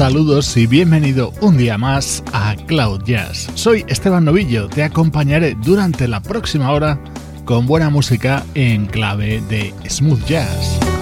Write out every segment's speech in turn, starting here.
Saludos y bienvenido un día más a Cloud Jazz. Soy Esteban Novillo, te acompañaré durante la próxima hora con buena música en clave de smooth jazz.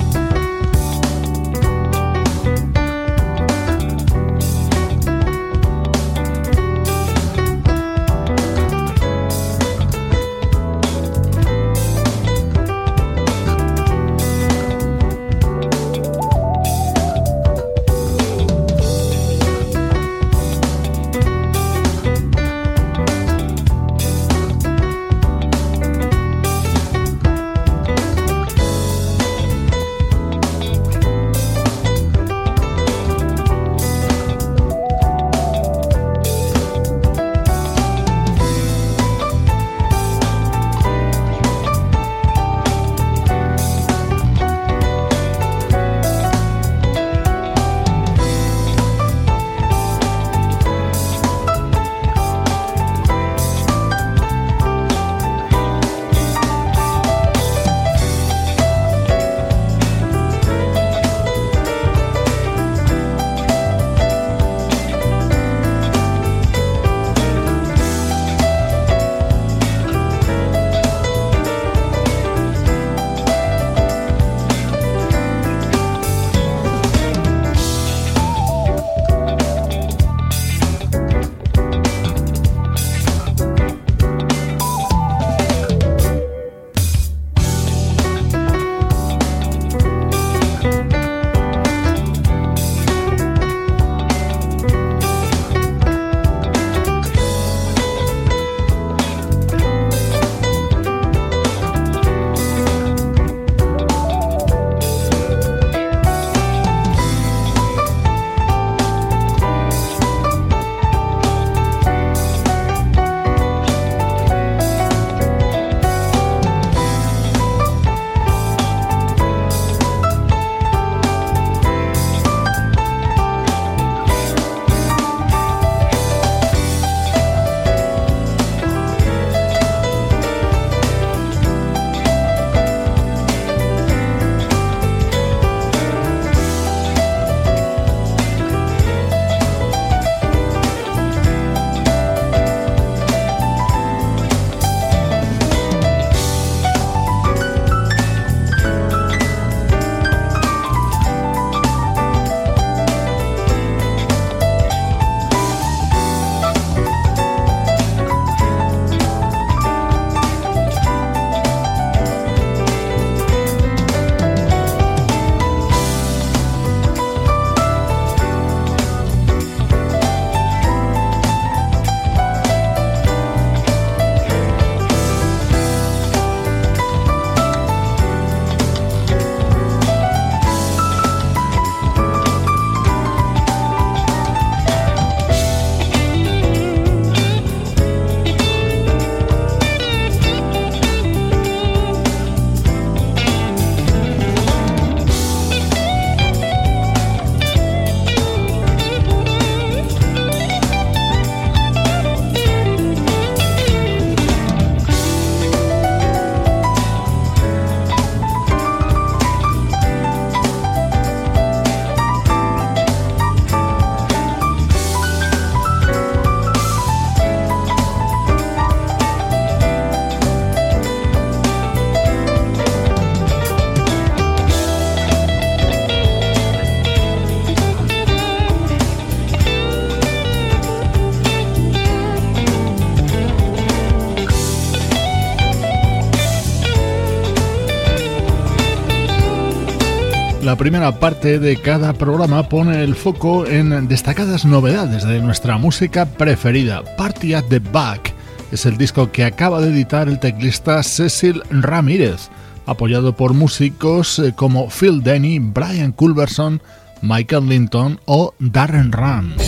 Primera parte de cada programa pone el foco en destacadas novedades de nuestra música preferida. Party at the Back es el disco que acaba de editar el teclista Cecil Ramírez, apoyado por músicos eh, como Phil Denny, Brian Culberson, Michael Linton o Darren Run.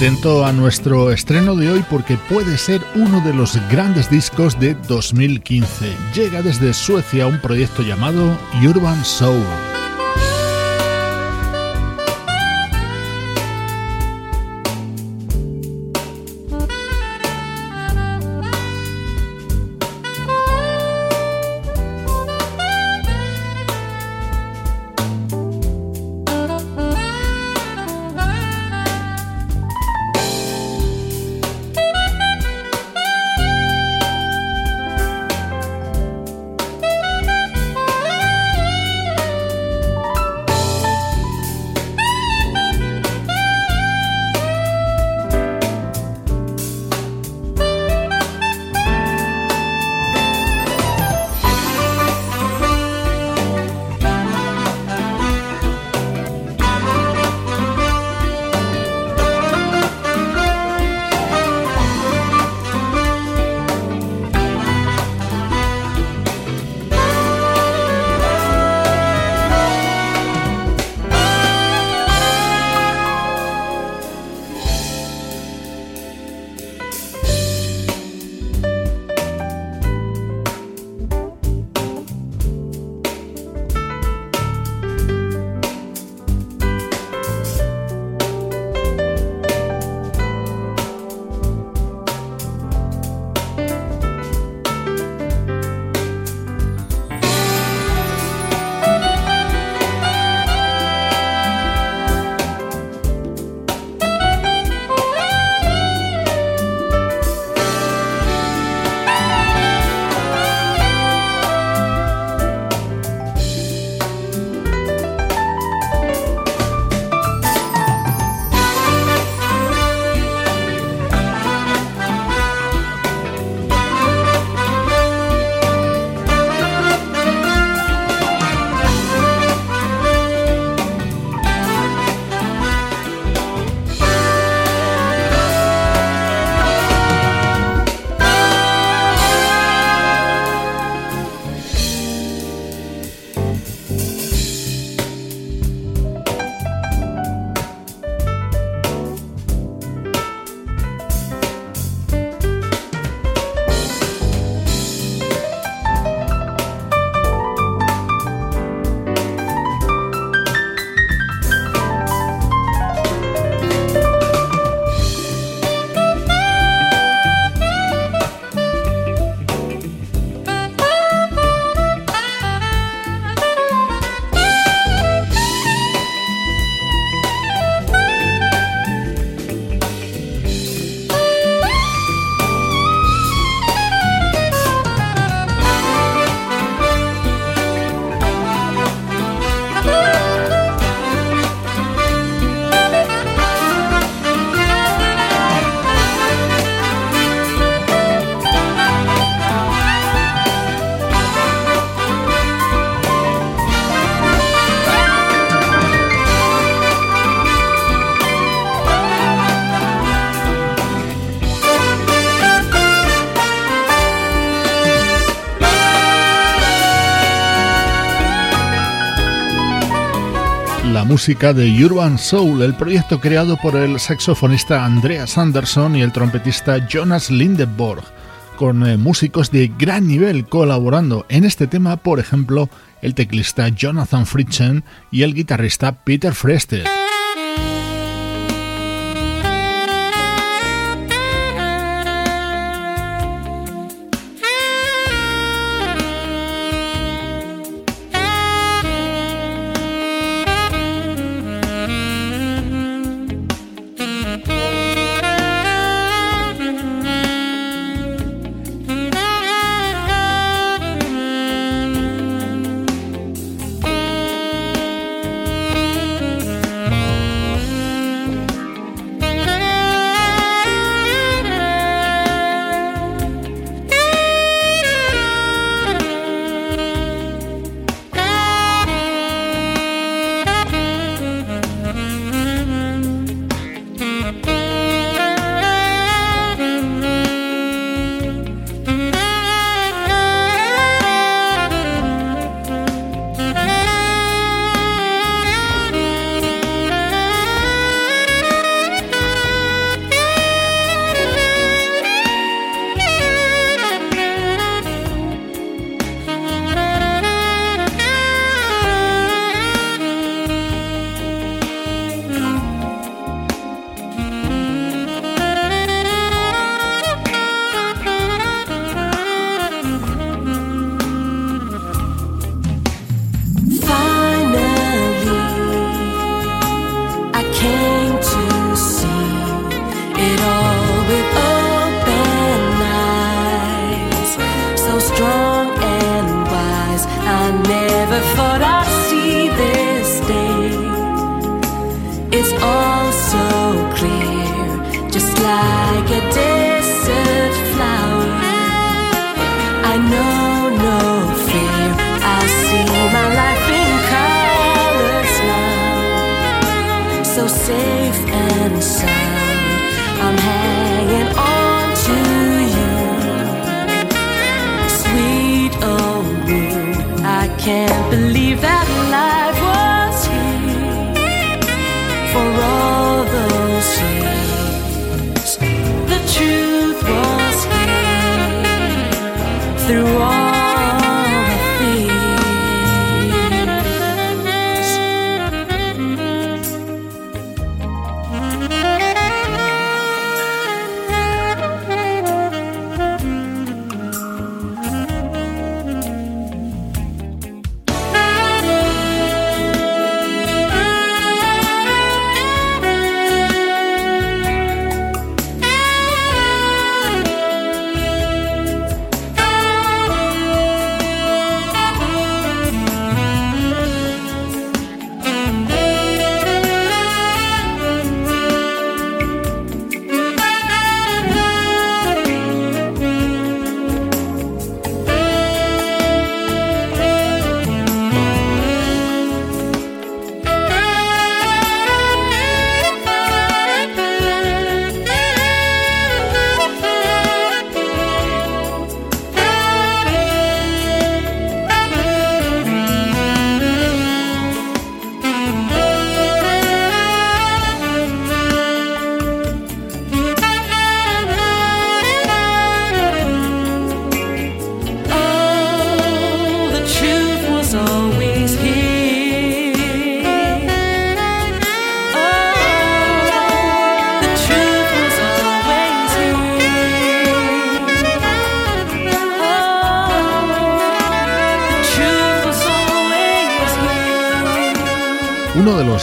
Atento a nuestro estreno de hoy porque puede ser uno de los grandes discos de 2015. Llega desde Suecia un proyecto llamado Urban Soul. Música de Urban Soul, el proyecto creado por el saxofonista Andreas Anderson y el trompetista Jonas Lindeborg, con eh, músicos de gran nivel colaborando en este tema, por ejemplo, el teclista Jonathan Fritchen y el guitarrista Peter Frester.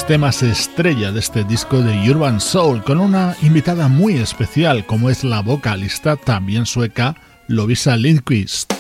Temas estrella de este disco de Urban Soul, con una invitada muy especial como es la vocalista también sueca Lovisa Lindquist.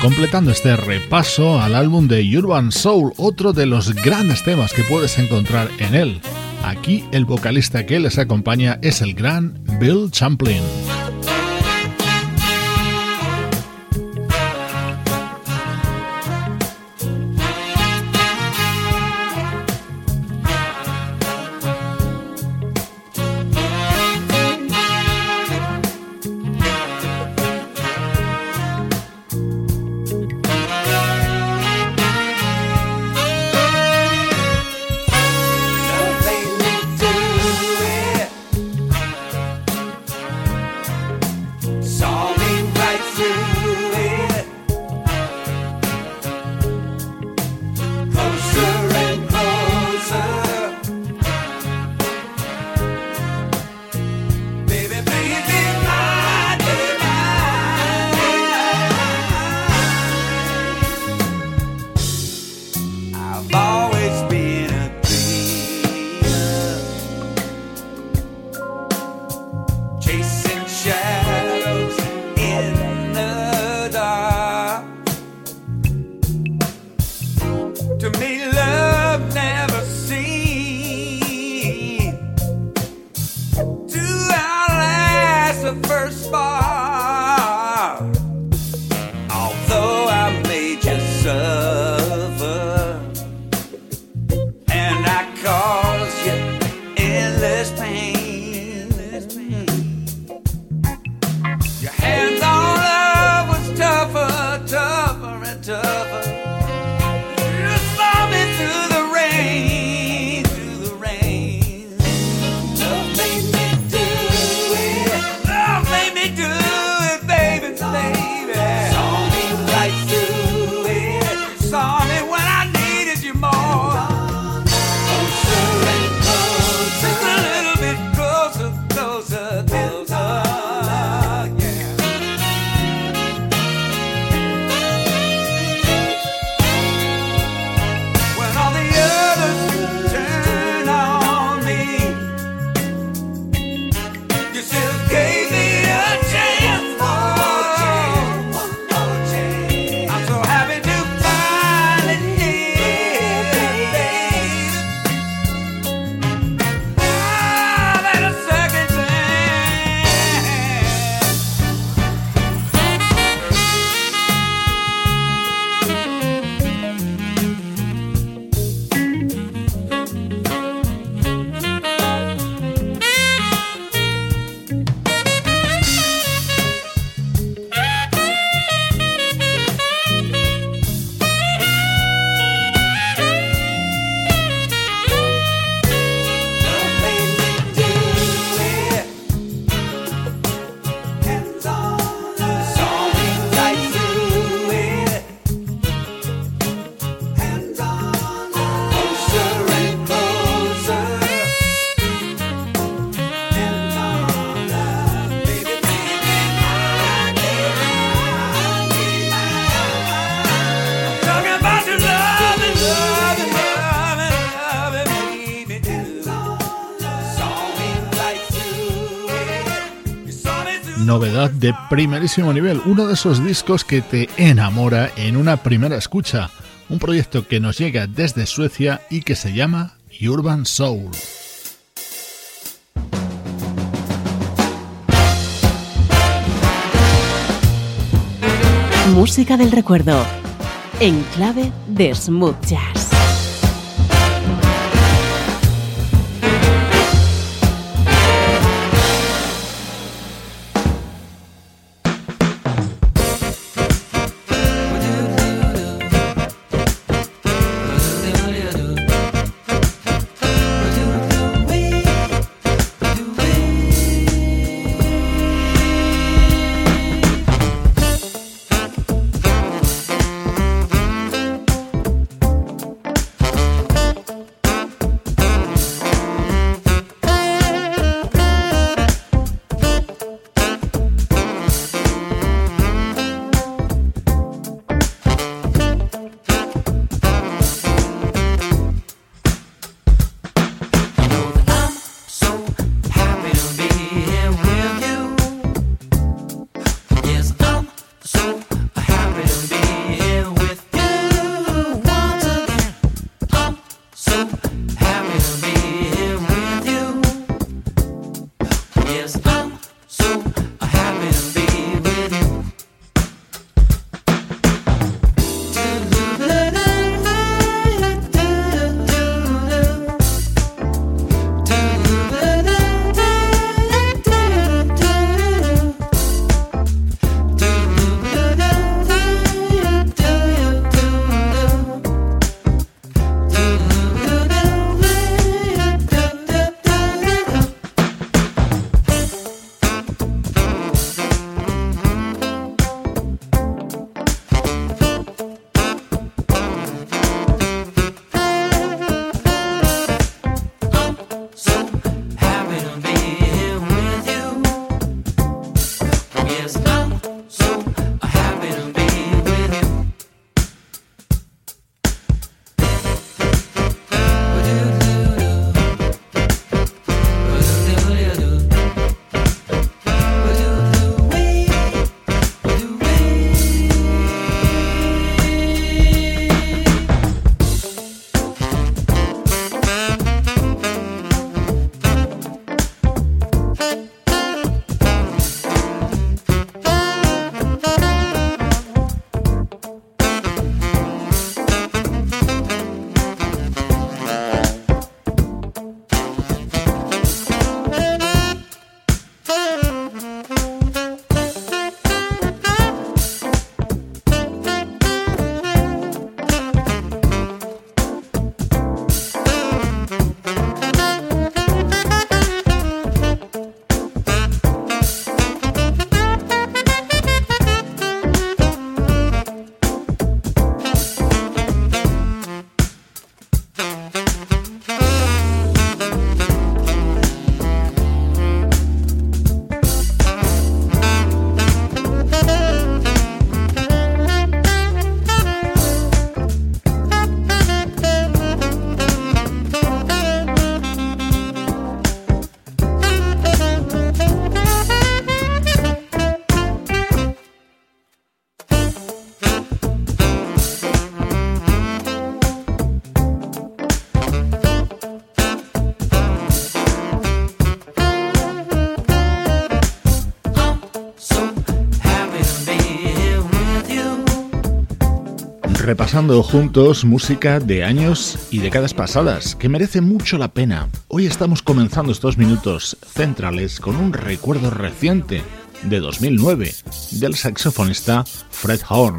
completando este repaso al álbum de Urban Soul, otro de los grandes temas que puedes encontrar en él. Aquí el vocalista que les acompaña es el gran Bill Champlin. Primerísimo nivel, uno de esos discos que te enamora en una primera escucha, un proyecto que nos llega desde Suecia y que se llama Urban Soul. Música del recuerdo, en clave de smooth jazz. Repasando juntos música de años y décadas pasadas, que merece mucho la pena. Hoy estamos comenzando estos minutos centrales con un recuerdo reciente de 2009 del saxofonista Fred Horn.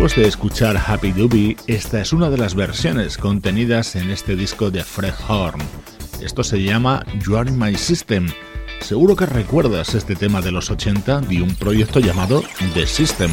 Después de escuchar Happy Doobie, esta es una de las versiones contenidas en este disco de Fred Horn. Esto se llama You Are My System. Seguro que recuerdas este tema de los 80 de un proyecto llamado The System.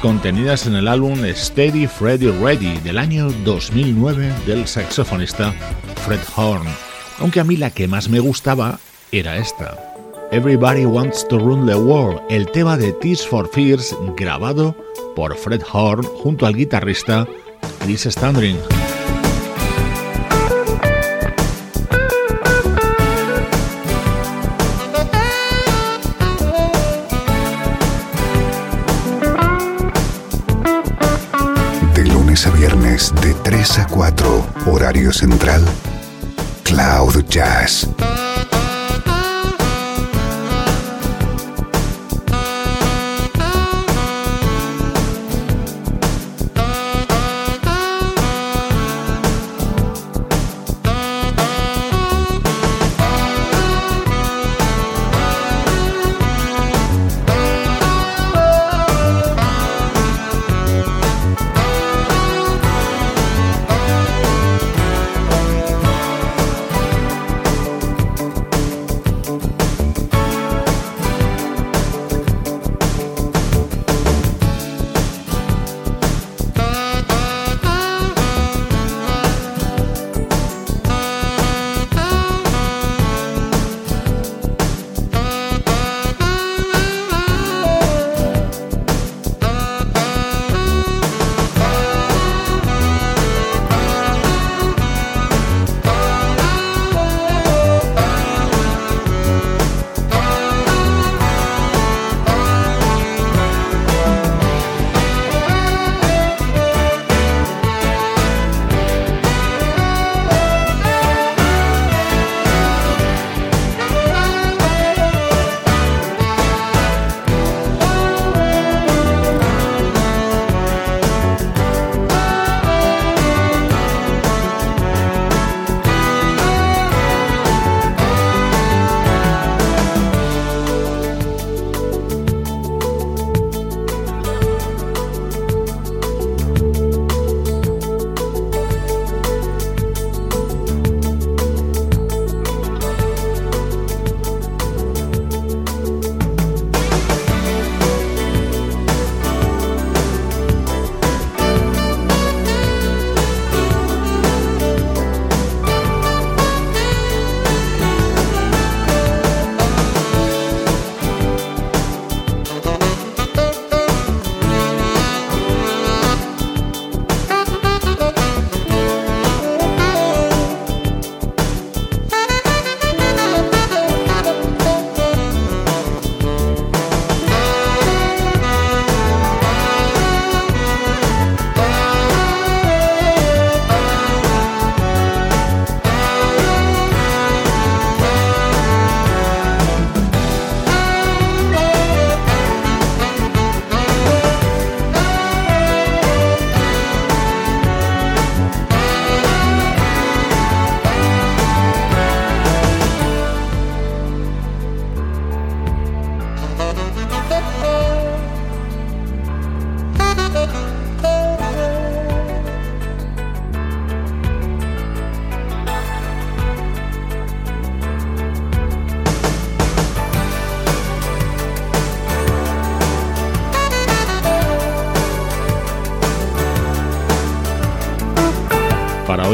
Contenidas en el álbum Steady Freddy Ready del año 2009 del saxofonista Fred Horn, aunque a mí la que más me gustaba era esta. Everybody Wants to Run the World, el tema de Tears for Fears grabado por Fred Horn junto al guitarrista Chris Standring. 3 a 4, horario central, Cloud Jazz.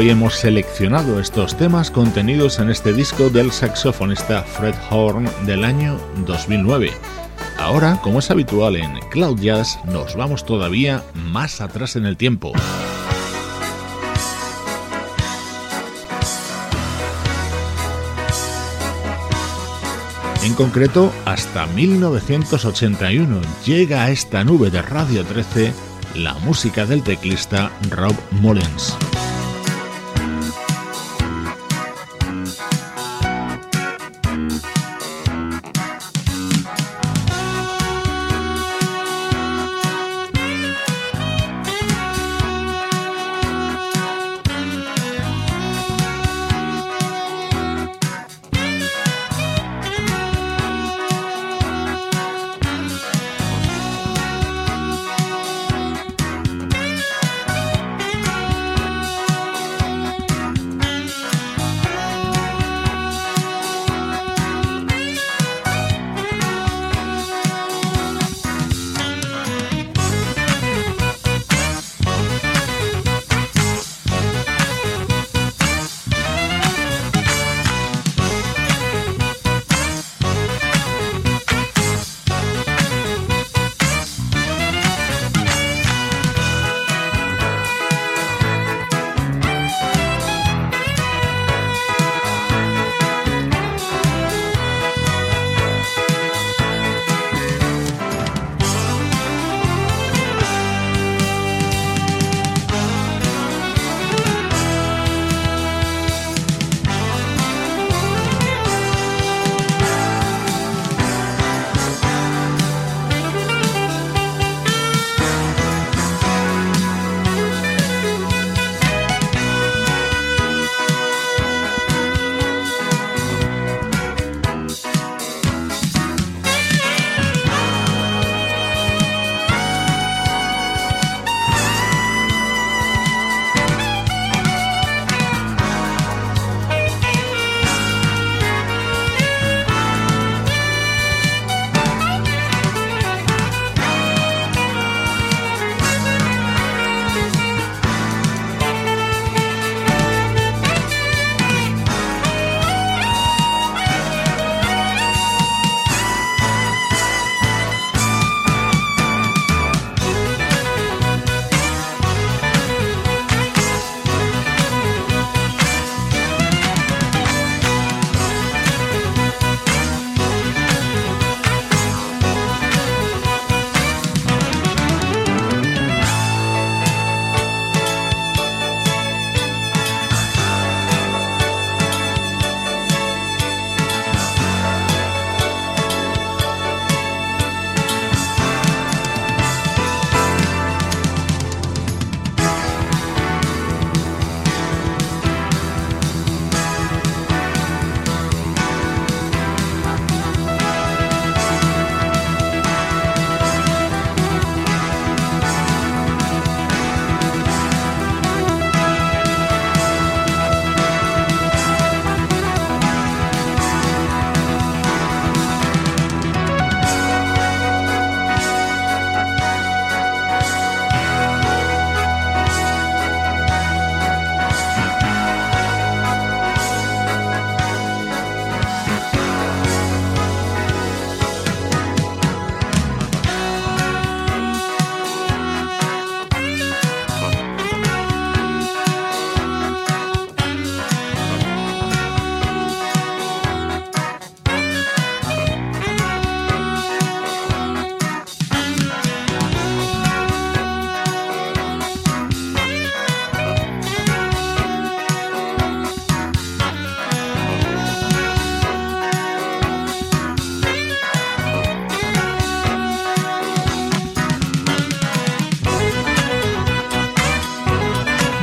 Hemos seleccionado estos temas contenidos en este disco del saxofonista Fred Horn del año 2009. Ahora, como es habitual en Cloud Jazz, nos vamos todavía más atrás en el tiempo. En concreto, hasta 1981 llega a esta nube de Radio 13 la música del teclista Rob Mullins.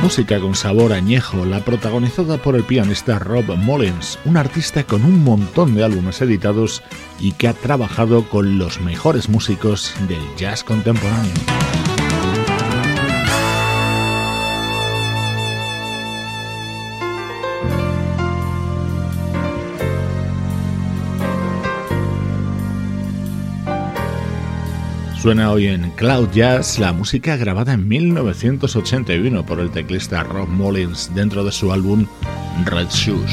Música con sabor añejo, la protagonizada por el pianista Rob Mullins, un artista con un montón de álbumes editados y que ha trabajado con los mejores músicos del jazz contemporáneo. Suena hoy en Cloud Jazz la música grabada en 1981 por el teclista Rob Mullins dentro de su álbum Red Shoes.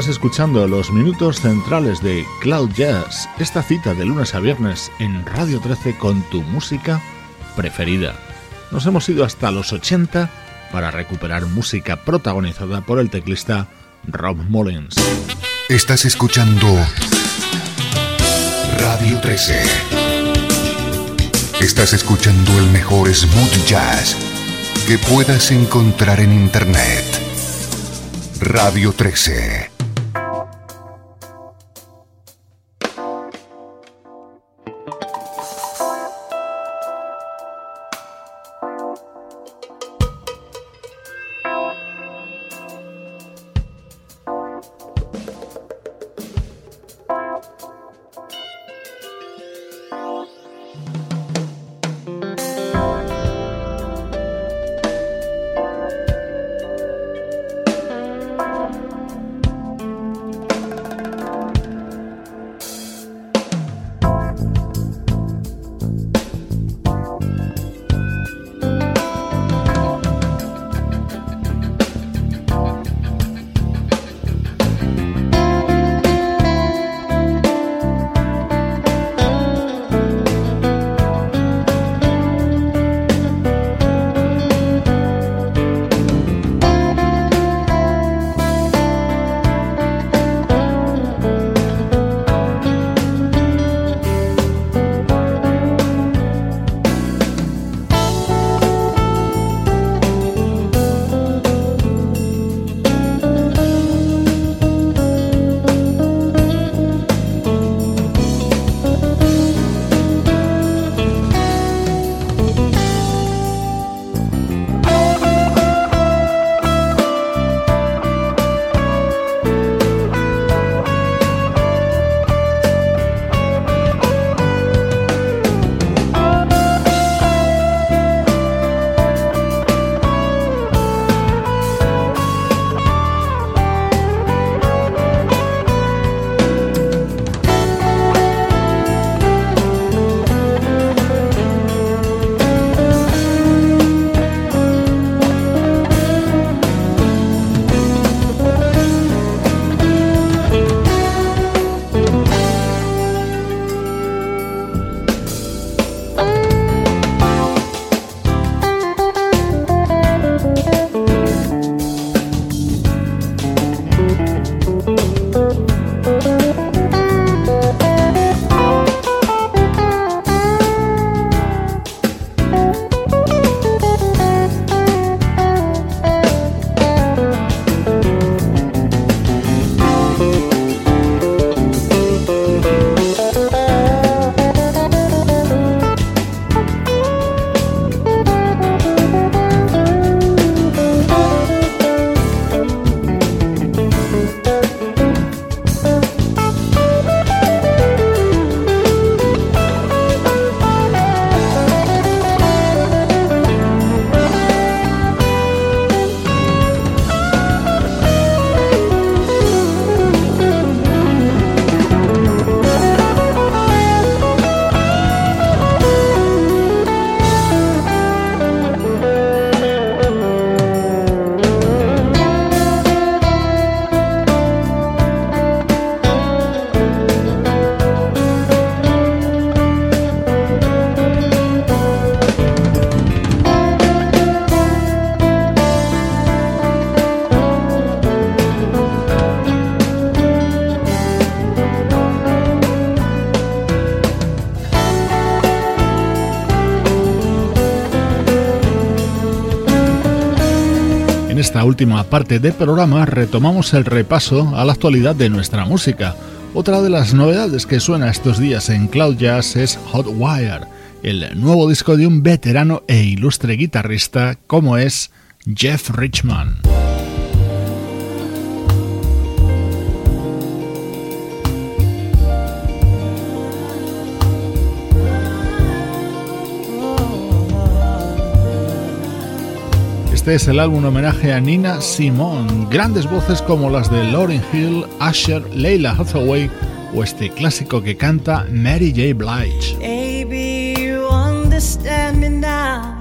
Estás escuchando los minutos centrales de Cloud Jazz, esta cita de lunes a viernes en Radio 13 con tu música preferida. Nos hemos ido hasta los 80 para recuperar música protagonizada por el teclista Rob Mullins. Estás escuchando Radio 13. Estás escuchando el mejor smooth jazz que puedas encontrar en Internet. Radio 13. Última parte del programa retomamos el repaso a la actualidad de nuestra música. Otra de las novedades que suena estos días en Cloud Jazz es Hot Wire, el nuevo disco de un veterano e ilustre guitarrista como es Jeff Richman. Este es el álbum homenaje a Nina Simone, grandes voces como las de Lauryn Hill, Asher, Leila Hathaway o este clásico que canta Mary J. Blige. Baby, you understand me now.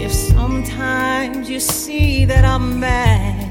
If sometimes you see that I'm mad,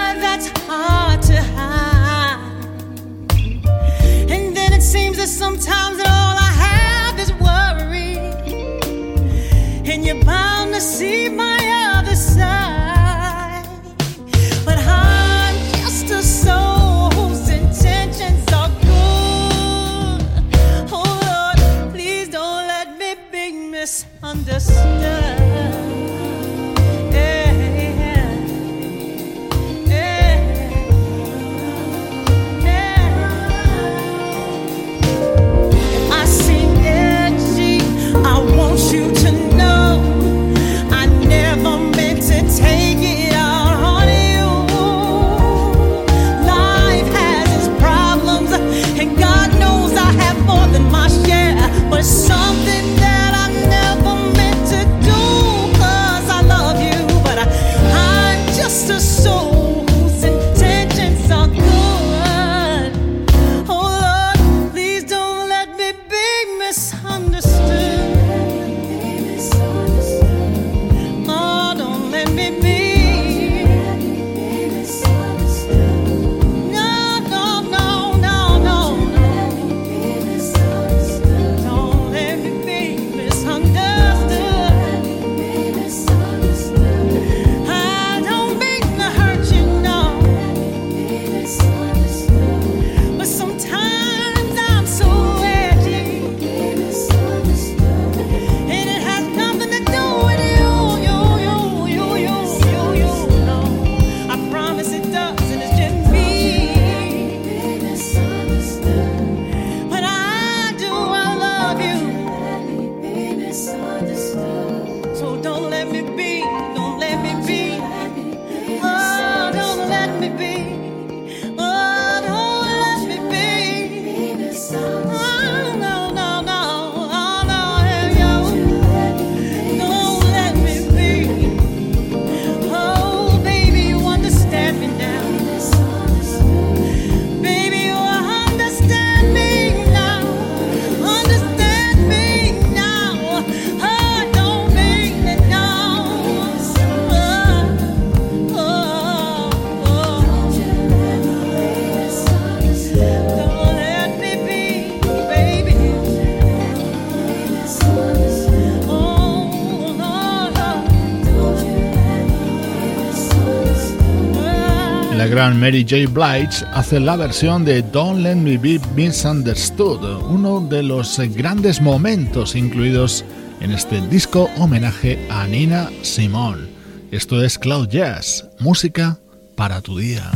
sometimes Mary J. Blige hace la versión de Don't Let Me Be Misunderstood, uno de los grandes momentos incluidos en este disco homenaje a Nina Simone. Esto es Cloud Jazz, música para tu día.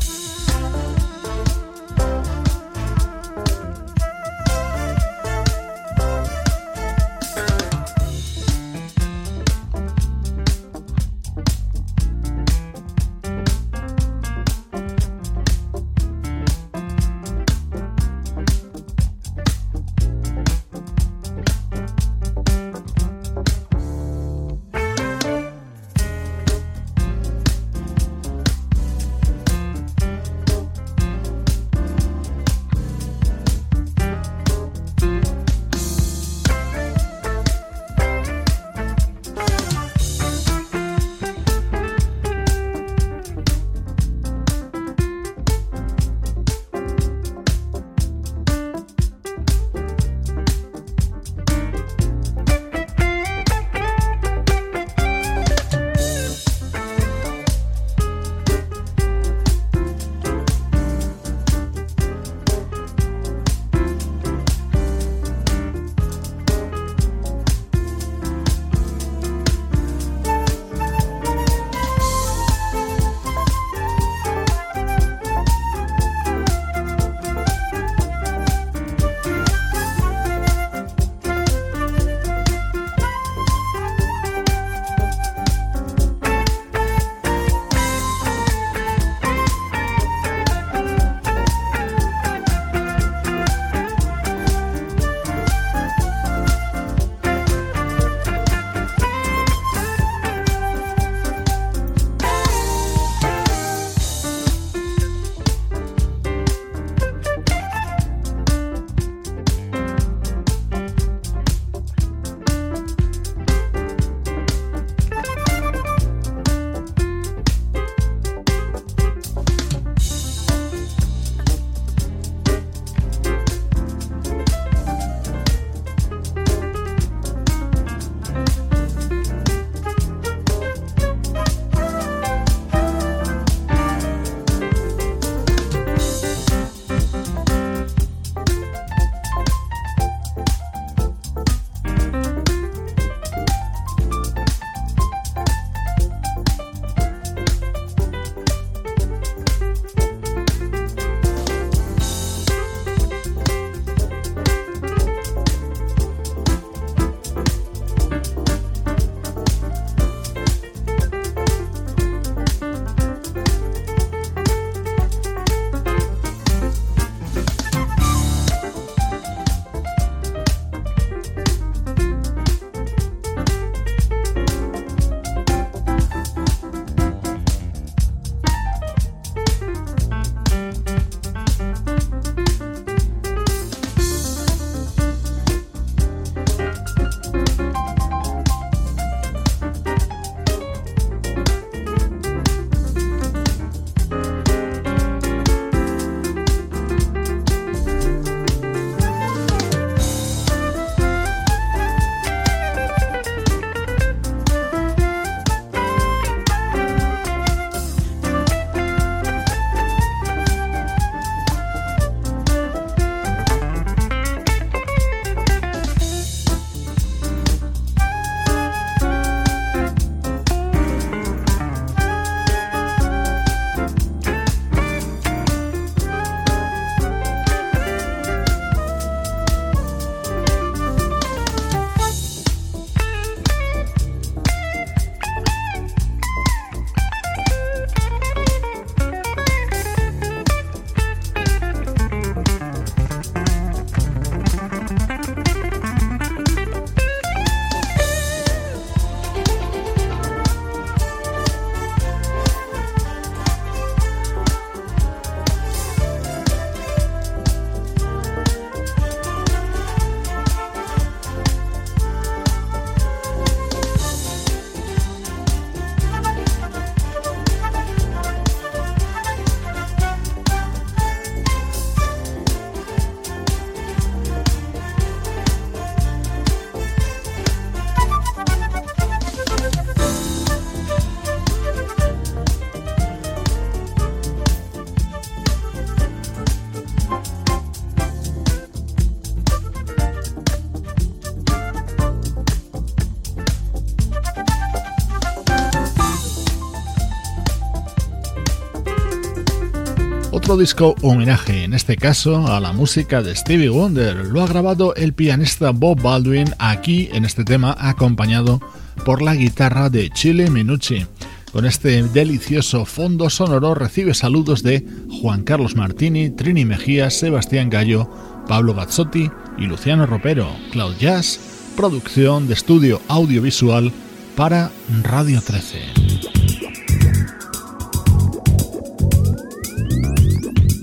Disco homenaje, en este caso a la música de Stevie Wonder. Lo ha grabado el pianista Bob Baldwin aquí en este tema acompañado por la guitarra de Chile Minucci. Con este delicioso fondo sonoro recibe saludos de Juan Carlos Martini, Trini Mejía, Sebastián Gallo, Pablo Bazzotti y Luciano Ropero. Cloud Jazz, producción de estudio audiovisual para Radio 13.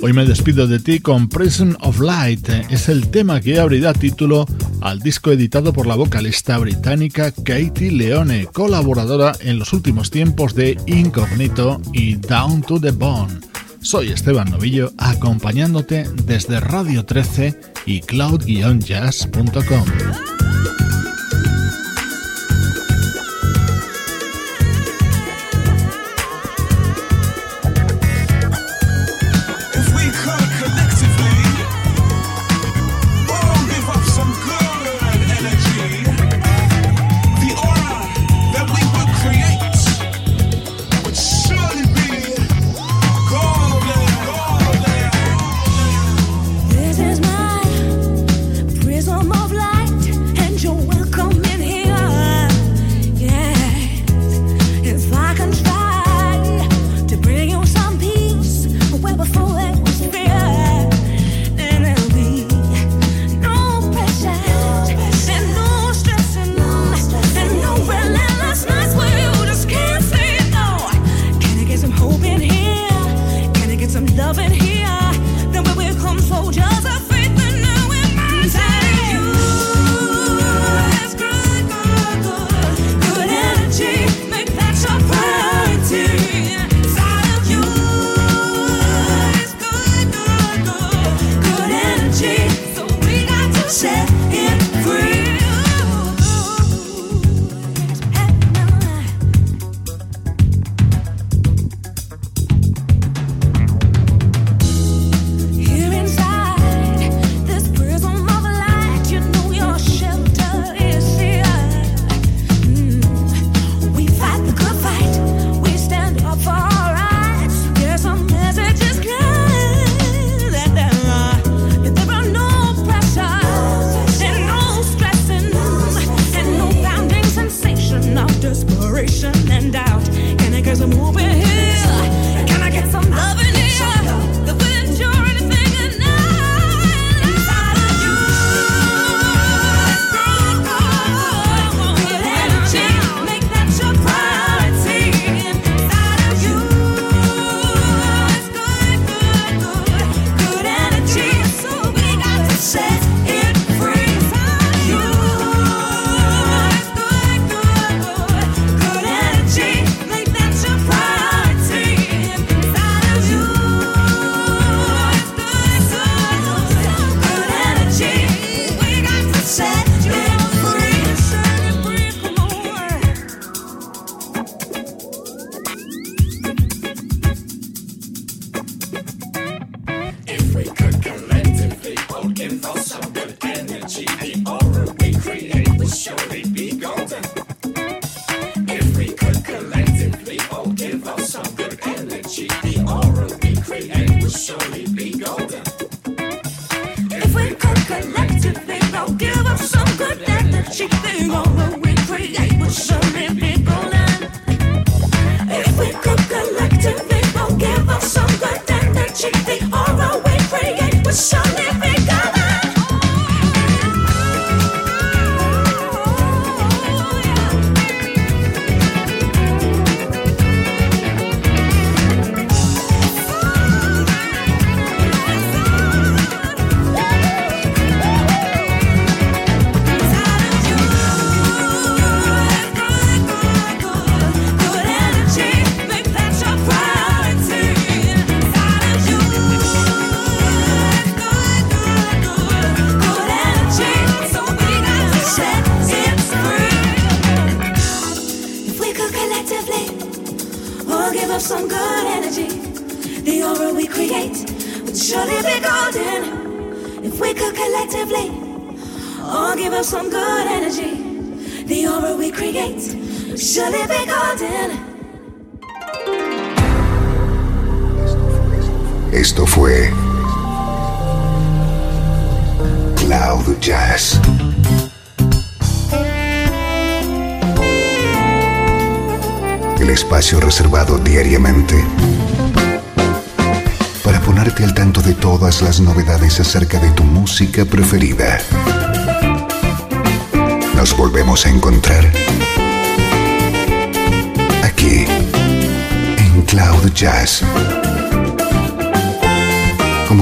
Hoy me despido de ti con Prison of Light. Es el tema que abrirá título al disco editado por la vocalista británica Katie Leone, colaboradora en los últimos tiempos de Incognito y Down to the Bone. Soy Esteban Novillo acompañándote desde Radio 13 y cloud-jazz.com. She flew on the way.